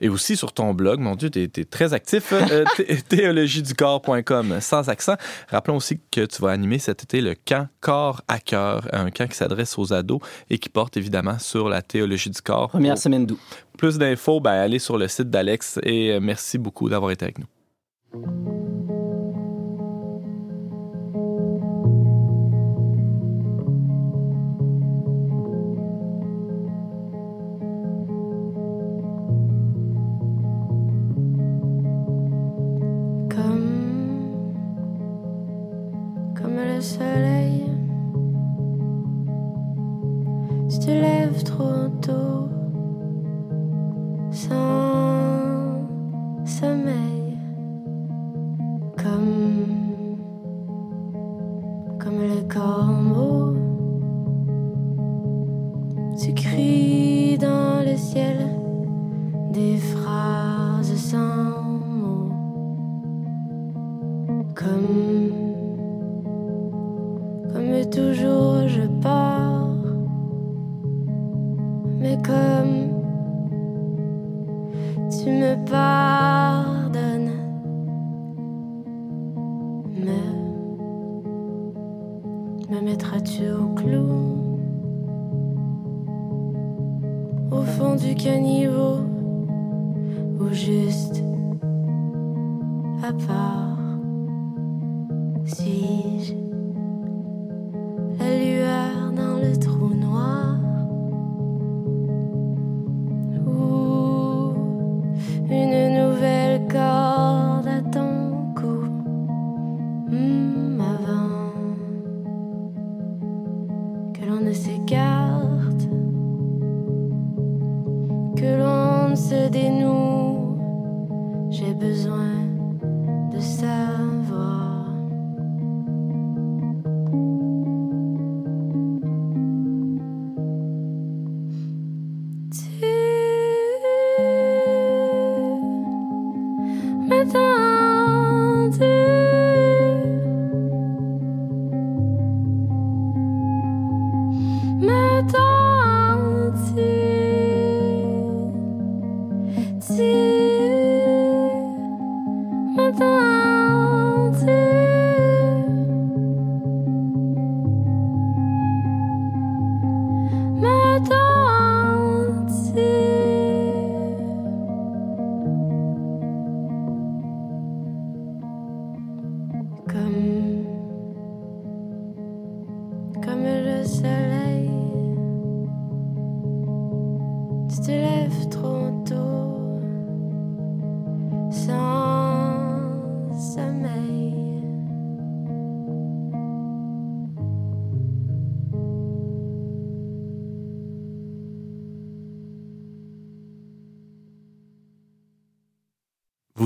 et aussi sur ton blog. Mon Dieu, tu es, très actif. euh, thé- théologieducorps.com sans accent. Rappelons aussi que tu vas animer cet été le camp Corps à cœur, un camp qui s'adresse aux ados et qui porte évidemment sur la théologie du corps. Première semaine d'août. Plus d'infos, ben, allez sur le site d'Alex et euh, merci beaucoup d'avoir été avec nous.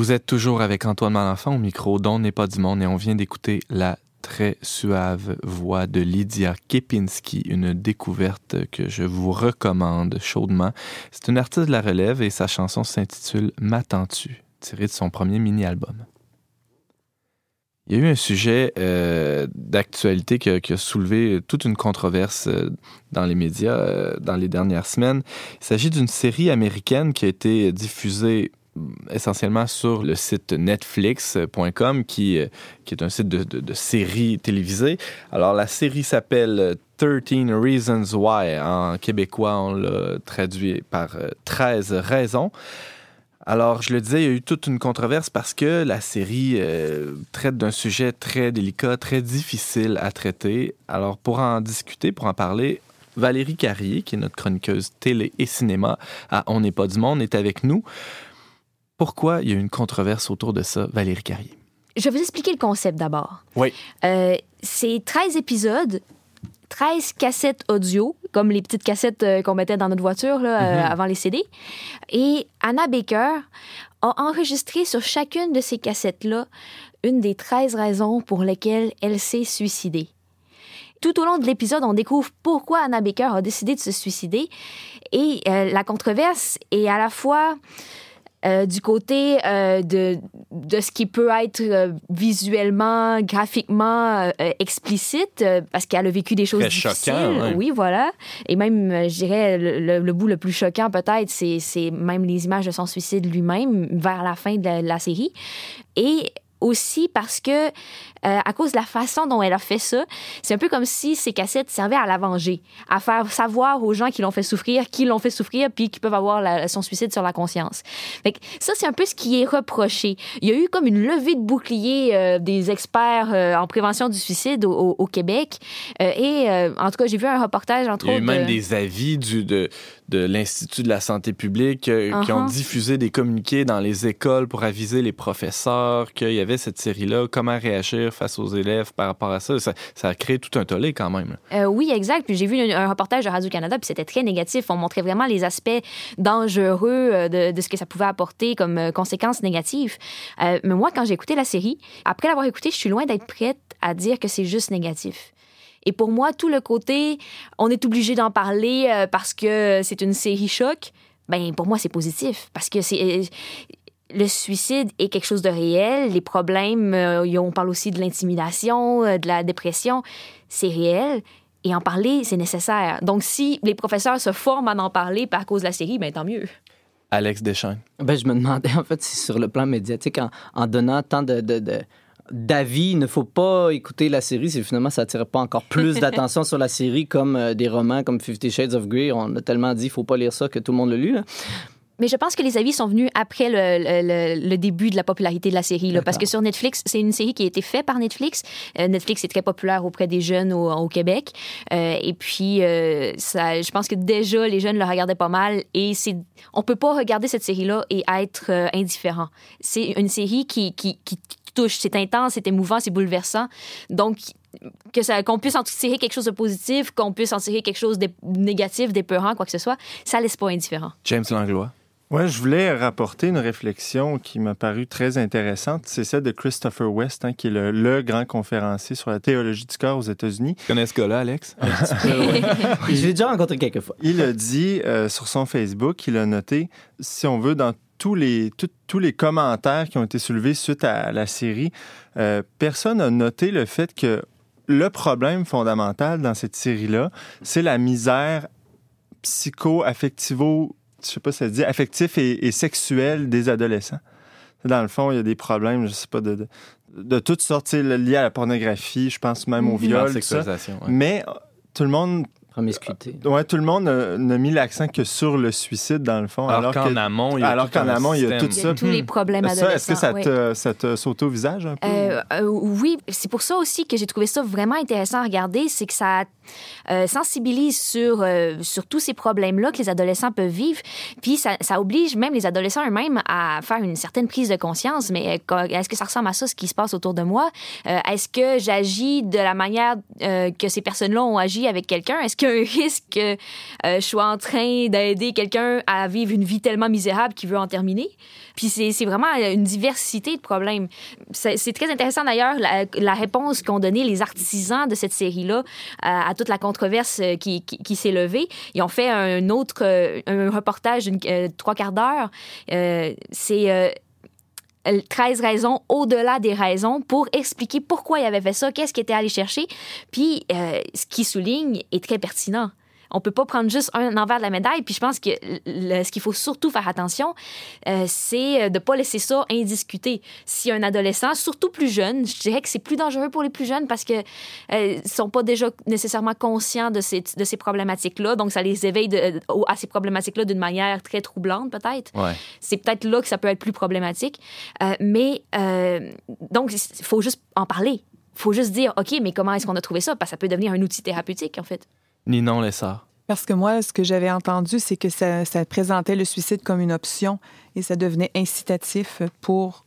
Vous êtes toujours avec Antoine Malenfant au micro dont n'est pas du monde et on vient d'écouter la très suave voix de Lydia Kepinski, une découverte que je vous recommande chaudement. C'est une artiste de la relève et sa chanson s'intitule M'attends-tu, tirée de son premier mini-album. Il y a eu un sujet euh, d'actualité qui, a- soulevé toute une controverse euh, dans les médias euh, dans les dernières semaines. Il s'agit d'une série américaine qui a été diffusée essentiellement sur le site netflix.com qui, euh, qui est un site de, séries télévisées. Alors la série s'appelle 13 Reasons Why. En québécois, on l'a traduit par euh, 13 raisons. Alors, je le disais, il y a eu toute une controverse parce que la série euh, traite d'un sujet très délicat, très difficile à traiter. Alors, pour en discuter, pour en parler, Valérie Carrier, qui est notre chroniqueuse télé et cinéma à On n'est pas du monde, est avec nous. Pourquoi il y a une controverse autour de ça, Valérie Carrier? Je vais vous expliquer le concept d'abord. Oui. Euh, c'est 13 épisodes, 13 cassettes audio, comme les petites cassettes euh, qu'on mettait dans notre voiture là, euh, avant les CD. Et Anna Baker a enregistré sur chacune de ces cassettes-là une des 13 raisons pour lesquelles elle s'est suicidée. Tout au long de l'épisode, on découvre pourquoi Anna Baker a décidé de se suicider. Et euh, la controverse est à la fois euh, du côté euh, de, de ce qui peut être euh, visuellement, graphiquement explicite, parce qu'elle a vécu des choses Très difficiles. choquant. Oui, voilà. Et même, je dirais, le, le- bout le plus choquant peut-être, c'est, même les images de son suicide lui-même vers la fin de la, la série. Et aussi parce que, euh, à cause de la façon dont elle a fait ça, c'est un peu comme si ces cassettes servaient à la venger, à faire savoir aux gens qui l'ont fait souffrir, qui l'ont fait souffrir, puis qui peuvent avoir la- son suicide sur la conscience. Fait que ça, c'est un peu ce qui est reproché. Il y a eu comme une levée de bouclier euh, des experts euh, en prévention du suicide au, au- au Québec. Et en tout cas, j'ai vu un reportage, entre Il y a eu autres. même de- des avis du, de, de l'Institut de la santé publique euh, qui ont Uh-huh. diffusé des communiqués dans les écoles pour aviser les professeurs qu'il y avait cette série-là, comment réagir face aux élèves par rapport à ça. Ça, a créé tout un tollé quand même. Euh, oui, exact. Puis j'ai vu un, reportage de Radio-Canada, puis c'était très négatif. On montrait vraiment les aspects dangereux euh, de, ce que ça pouvait apporter comme euh, conséquences négatives. Mais moi, quand j'ai écouté la série, après l'avoir écoutée, je suis loin d'être prête à dire que c'est juste négatif. Et pour moi, tout le côté, on est obligé d'en parler parce que c'est une série choc, ben pour moi, c'est positif. Parce que c'est. Le suicide est quelque chose de réel. Les problèmes, euh, on parle aussi de l'intimidation, euh, de la dépression. C'est réel. Et en parler, c'est nécessaire. Donc, si les professeurs se forment à en parler par cause de la série, ben tant mieux. Alex Deschamps. Ben, je me demandais, en fait, si sur le plan médiatique, en, en donnant tant de, de- de- d'avis, il ne faut pas écouter la série si finalement ça attire pas encore plus d'attention sur la série comme euh, des romans comme Fifty Shades of Grey. On a tellement dit, il faut pas lire ça que tout le monde l'a lu. là. Mais je pense que les avis sont venus après le, le- le- le début de la popularité de la série. Là, parce que sur Netflix, c'est une série qui a été faite par Netflix. Euh, Netflix est très populaire auprès des jeunes au, au Québec. Euh, et puis, euh, ça, je pense que déjà, les jeunes le regardaient pas mal. Et c'est, on peut pas regarder cette série-là et être euh, indifférent. C'est une série qui, qui, qui touche. C'est intense, c'est émouvant, c'est bouleversant. Donc, que ça, qu'on puisse en tirer quelque chose de positif, qu'on puisse en tirer quelque chose de négatif, d'épeurant, quoi que ce soit, ça laisse pas indifférent. James Langlois. Ouais, je voulais rapporter une réflexion qui m'a paru très intéressante. C'est celle de Christopher West, hein, qui est le, le grand conférencier sur la théologie du corps aux États-Unis. Tu connais ce gars-là, Alex? Je l'ai déjà rencontré quelques fois. Il a dit euh, sur son Facebook, il a noté, si on veut, dans tous les, tout- tous les commentaires qui ont été soulevés suite à la série, euh, personne n'a noté le fait que le problème fondamental dans cette série-là, c'est la misère psycho-affectivo, je sais pas si ça se dit, affectif et, et sexuel des adolescents. Dans le fond, il y a des problèmes, je sais pas, de, de, de toutes sortes, liés à la pornographie, je pense même au viol, tout ça. Ouais. Mais euh, tout le monde Promiscuité. Ouais, tout le monde euh, n'a mis l'accent que sur le suicide, dans le fond. Alors, Alors, qu'en que, amont, il y a alors tout un amont, il y a tout Il y ça. a tous les problèmes ça, adolescents. est-ce que ça ouais. te, ça te saute au visage un peu? Euh, euh, oui, c'est pour ça aussi que j'ai trouvé ça vraiment intéressant à regarder, c'est que ça euh, sensibilise sur, euh, sur tous ces problèmes-là que les adolescents peuvent vivre, puis ça, ça oblige même les adolescents eux-mêmes à faire une certaine prise de conscience, mais euh, est-ce que ça ressemble à ça, ce qui se passe autour de moi? Euh, est-ce que j'agis de la manière euh, que ces personnes-là ont agi avec quelqu'un? Est-ce y a un risque que euh, je sois en train d'aider quelqu'un à vivre une vie tellement misérable qu'il veut en terminer? Puis c'est vraiment une diversité de problèmes. C'est très intéressant d'ailleurs la, réponse qu'ont donné les artisans de cette série-là euh, à toute la controverse euh, qui, s'est levée. Ils ont fait un autre euh, un reportage d'une euh, trois quarts d'heure. Euh, c'est euh, 13 raisons au-delà des raisons pour expliquer pourquoi il avait fait ça, qu'est-ce qu'il était allé chercher. Puis, euh, ce qu'il souligne est très pertinent. On peut pas prendre juste un envers de la médaille. Puis je pense que le- ce qu'il faut surtout faire attention, euh, c'est de pas laisser ça indiscuté. Si un adolescent, surtout plus jeune, je dirais que c'est plus dangereux pour les plus jeunes parce que euh, sont pas déjà nécessairement conscients de ces, de ces problématiques-là. Donc ça les éveille de- à ces problématiques-là d'une manière très troublante peut-être Ouais. c'est peut-être là que ça peut être plus problématique. Euh, mais euh, donc, il faut juste en parler. Il faut juste dire, OK, mais comment est-ce qu'on a trouvé ça? Parce que ça peut devenir un outil thérapeutique, en fait. Ninon Lessard. Parce que moi, ce que j'avais entendu, c'est que ça, ça présentait le suicide comme une option et ça devenait incitatif pour,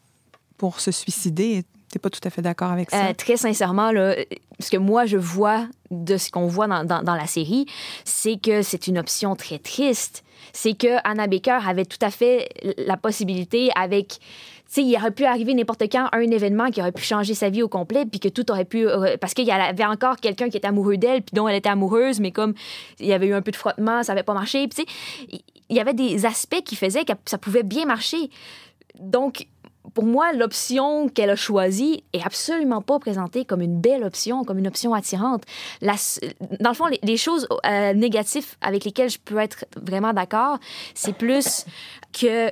pour se suicider. T'es pas tout à fait d'accord avec ça? Euh, très sincèrement, là, ce que moi je vois de ce qu'on voit dans, dans- dans la série, c'est que c'est une option très triste. C'est que Anna Baker avait tout à fait la possibilité avec. Sais, il aurait pu arriver n'importe quand un événement qui aurait pu changer sa vie au complet, puis que tout aurait pu. euh, Parce qu'il y avait encore quelqu'un qui était amoureux d'elle, puis dont elle était amoureuse, mais comme il y avait eu un peu de frottement, ça n'avait pas marché. Tu sais, il y avait des aspects qui faisaient que ça pouvait bien marcher. Donc, pour moi, l'option qu'elle a choisie est absolument pas présentée comme une belle option, comme une option attirante. Dans le fond, les, les choses euh, négatives avec lesquelles je peux être vraiment d'accord, c'est plus que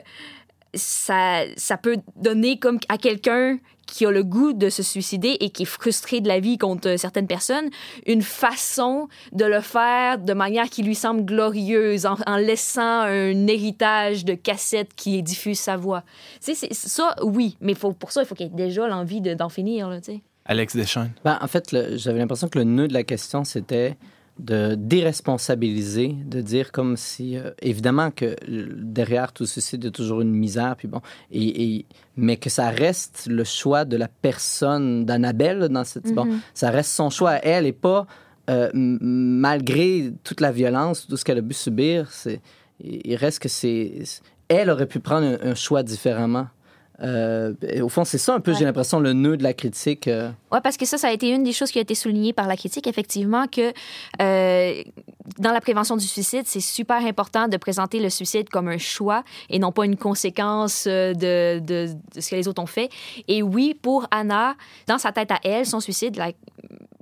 ça, ça peut donner comme à quelqu'un qui a le goût de se suicider et qui est frustré de la vie contre certaines personnes, une façon de le faire de manière qui lui semble glorieuse, en, en laissant un héritage de cassette qui diffuse sa voix. Tu sais, ça, oui, mais faut, pour ça, il faut qu'il y ait déjà l'envie de- d'en finir, là, tu sais. Alex Deschênes. Ben, en fait, j'avais l'impression que le nœud de la question, c'était de déresponsabiliser, de dire comme si, euh, évidemment que derrière tout ceci, il y a toujours une misère, puis bon, et, et- mais que ça reste le choix de la personne d'Annabelle dans cette, bon, ça reste son choix à elle et pas euh, malgré toute la violence, tout ce qu'elle a pu subir, c'est, il il reste que c'est, elle aurait pu prendre un, un choix différemment. Euh, au fond, c'est ça un peu, Ouais. j'ai l'impression, le nœud de la critique. euh, Oui, parce que ça, ça a été une des choses qui a été soulignée par la critique, effectivement, que euh, dans la prévention du suicide, c'est super important de présenter le suicide comme un choix et non pas une conséquence de, de- de ce que les autres ont fait. Et oui, pour Anna, dans sa tête à elle, son suicide, la-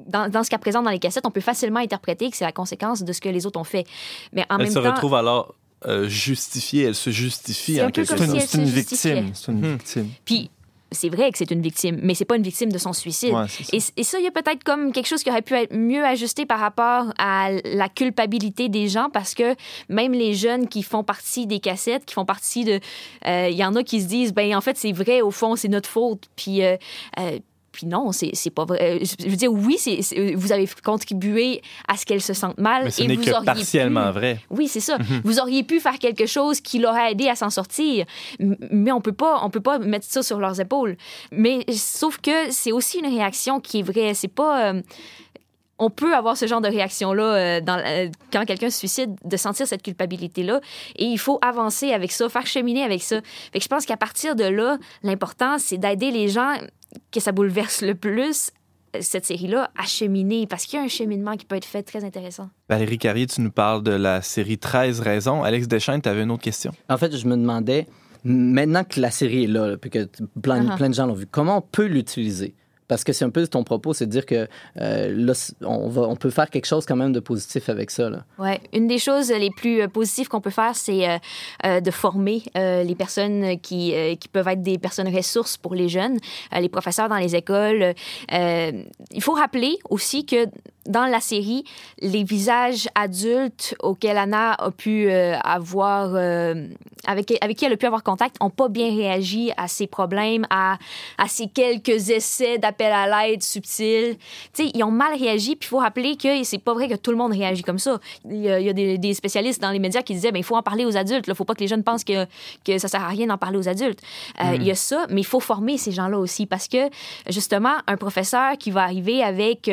dans, dans ce qu'elle présente dans les cassettes, on peut facilement interpréter que c'est la conséquence de ce que les autres ont fait. Mais en Elle même se temps, retrouve alors euh, justifiée, elle se justifie C'est en un peu quelque comme si une, elle victime. C'est une Mhm. victime. puis c'est vrai que c'est une victime, mais c'est pas une victime de son suicide. Ouais, c'est ça. Et, et ça, il y a peut-être comme quelque chose qui aurait pu être mieux ajusté par rapport à la culpabilité des gens, parce que même les jeunes qui font partie des cassettes, qui font partie de... euh, Il y en a qui se disent, ben en fait, c'est vrai, au fond, c'est notre faute. Puis... euh, euh, puis non, c'est pas vrai. Je je veux dire, oui, c'est- vous avez contribué à ce qu'elle se sente mal. Mais ce et n'est vous que auriez partiellement pu- vrai. oui, c'est ça. Vous auriez pu faire quelque chose qui l'aurait aidé à s'en sortir, mais on peut pas, on peut pas mettre ça sur leurs épaules. Mais sauf que c'est aussi une réaction qui est vraie. C'est pas. euh, on peut avoir ce genre de réaction-là euh, euh, quand quelqu'un se suicide, de sentir cette culpabilité-là. Et il faut avancer avec ça, faire cheminer avec ça. Fait que je pense qu'à partir de là, l'important, c'est d'aider les gens que ça bouleverse le plus, euh, cette série-là, à cheminer. Parce qu'il y a un cheminement qui peut être fait très intéressant. Valérie Carrier, tu nous parles de la série 13 raisons. Alex Deschênes, tu avais une autre question. En fait, je me demandais, maintenant que la série est là, là, puis que plein, Uh-huh. plein de gens l'ont vu, comment on peut l'utiliser? Parce que c'est un peu ton propos, c'est de dire que euh, là, on, va, on peut faire quelque chose quand même de positif avec ça. Ouais, une des choses les plus euh, positives qu'on peut faire, c'est euh, de former les personnes qui, qui peuvent être des personnes ressources pour les jeunes, les professeurs dans les écoles. Il faut rappeler aussi que dans la série, les visages adultes auxquels Anna a pu euh, avoir, euh, avec, avec qui elle a pu avoir contact, n'ont pas bien réagi à ses problèmes, à, à ces quelques essais d'appel à l'aide subtils. Tu sais, ils ont mal réagi, puis il faut rappeler que c'est pas vrai que tout le monde réagit comme ça. Il y a, il y a des, des spécialistes dans les médias qui disaient, ben il faut en parler aux adultes. Il faut pas que les jeunes pensent que, que ça sert à rien d'en parler aux adultes. Euh, Il y a ça, mais il faut former ces gens-là aussi parce que, justement, un professeur qui va arriver avec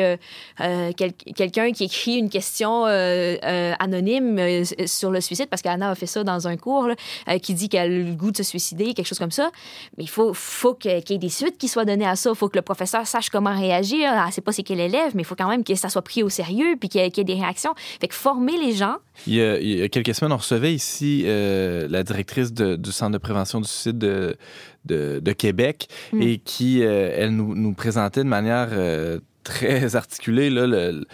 quel- quelqu'un qui écrit une question euh, euh, anonyme euh, sur le suicide, parce qu'Anna a fait ça dans un cours, là, qui dit qu'elle a le goût de se suicider, quelque chose comme ça. Mais il faut, faut que- qu'il y ait des suites qui soient données à ça. Il faut que le professeur sache comment réagir. Elle sait pas c'est quel élève, mais il faut quand même que ça soit pris au sérieux puis qu'il y, ait- qu'il y ait des réactions. Fait que former les gens, Il y a, il y a quelques semaines, on recevait ici euh, la directrice de- du Centre de prévention du suicide de, de, de Québec Mm. et qui, euh, elle nous, nous présentait de manière euh, très le-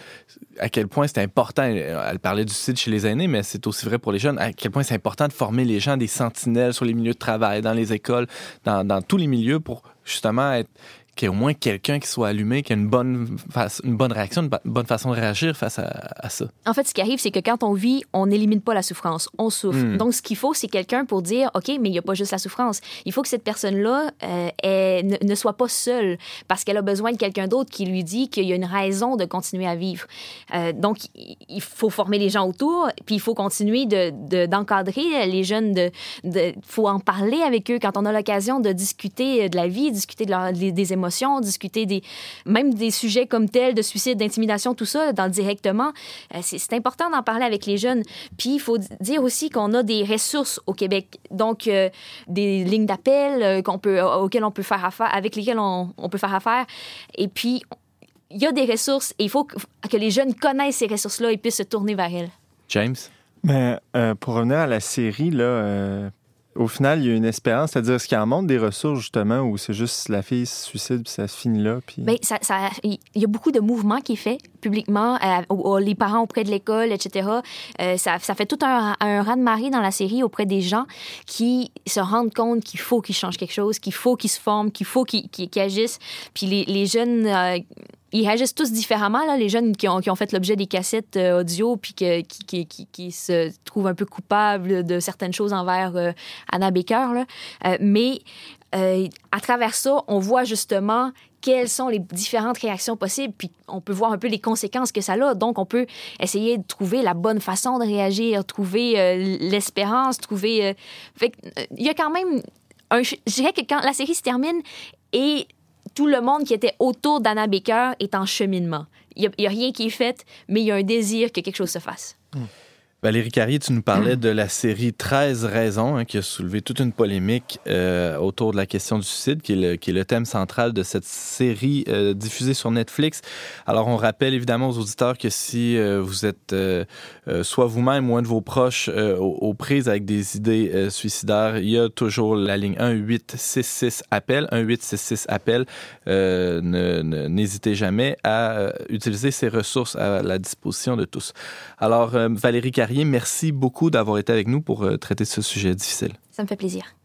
à quel point c'était important. Elle parlait du suicide chez les aînés, mais c'est aussi vrai pour les jeunes. À quel point c'est important de former les gens des sentinelles sur les milieux de travail, dans les écoles, dans, dans tous les milieux pour justement être qu'il y ait au moins quelqu'un qui soit allumé, qui a une bonne, une bonne réaction, une bonne façon de réagir face à, à ça. En fait, ce qui arrive, c'est que quand on vit, on n'élimine pas la souffrance, on souffre. Mm. Donc, ce qu'il faut, c'est quelqu'un pour dire, OK, mais il n'y a pas juste la souffrance. Il faut que cette personne-là euh, ne, ne soit pas seule parce qu'elle a besoin de quelqu'un d'autre qui lui dit qu'il y a une raison de continuer à vivre. Euh, donc, il faut former les gens autour, puis il faut continuer de- de- d'encadrer les jeunes. Il de, faut en parler avec eux quand on a l'occasion de discuter de la vie, discuter de leur- des, des émotions, discuter des, même des sujets comme tels, de suicide, d'intimidation, tout ça, dans, directement. Euh, c'est c'est important d'en parler avec les jeunes. Puis il faut dire aussi qu'on a des ressources au Québec, donc euh, des lignes d'appel euh, qu'on peut, auxquelles on peut faire affaire, avec lesquelles on, on peut faire affaire. Et puis il y a des ressources et il faut que, que les jeunes connaissent ces ressources-là et puissent se tourner vers elles. James? Mais euh, pour revenir à la série, là, euh, au final, il y a une espérance. C'est-à-dire, est-ce qu'il en montre des ressources, justement, où c'est juste la fille se suicide, puis ça se finit là? Puis... Ça- il y a beaucoup de mouvements qui est fait publiquement, euh, les parents auprès de l'école, etc. Euh, ça, fait tout un, un raz-de-marée dans la série auprès des gens qui se rendent compte qu'il faut qu'ils changent quelque chose, qu'il faut qu'ils se forment, qu'il faut qu'ils agissent. Puis les, les jeunes, euh, ils agissent tous différemment, là, les jeunes qui ont, qui ont fait l'objet des cassettes euh, audio puis que- qui, qui, qui, se trouvent un peu coupables de certaines choses envers euh, Anna Baker. là. Euh, mais à travers ça, on voit justement quelles sont les différentes réactions possibles, puis on peut voir un peu les conséquences que ça a. Donc, on peut essayer de trouver la bonne façon de réagir, trouver l'espérance, trouver... il y a quand même... Un, je dirais que quand la série se termine et tout le monde qui était autour d'Anna Baker est en cheminement. Il n'y a, rien qui est fait, mais il y a un désir que quelque chose se fasse. Valérie Carrier, tu nous parlais de la série 13 raisons hein, qui a soulevé toute une polémique euh, autour de la question du suicide, qui est le, qui est le thème central de cette série euh, diffusée sur Netflix. Alors, on rappelle évidemment aux auditeurs que si euh, vous êtes soit vous-même ou un de vos proches aux, aux prises avec des idées suicidaires, il y a toujours la ligne 1866 appel, 1866 appel. N'hésitez jamais à utiliser ces ressources à la disposition de tous. Alors, Valérie Carrier, merci beaucoup d'avoir été avec nous pour euh, traiter ce sujet difficile. Ça me fait plaisir.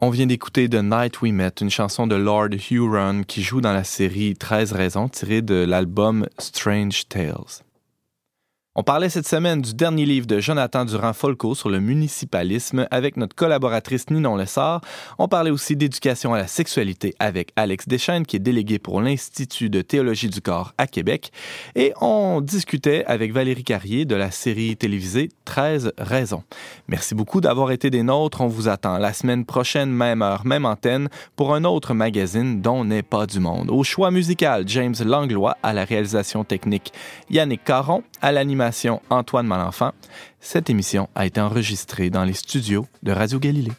On vient d'écouter The Night We Met, une chanson de Lord Huron qui joue dans la série 13 raisons tirée de l'album Strange Tales. On parlait cette semaine du dernier livre de Jonathan Durand-Folco sur le municipalisme avec notre collaboratrice Ninon Lessard. On parlait aussi d'éducation à la sexualité avec Alex Deschaines, qui est délégué pour l'Institut de théologie du corps à Québec. Et on discutait avec Valérie Carrier de la série télévisée 13 raisons. Merci beaucoup d'avoir été des nôtres. On vous attend la semaine prochaine, même heure, même antenne, pour un autre magazine dont n'est pas du monde. Au choix musical, James Langlois, à la réalisation technique, Yannick Caron, à l'animation Antoine Malenfant. Cette émission a été enregistrée dans les studios de Radio Galilée.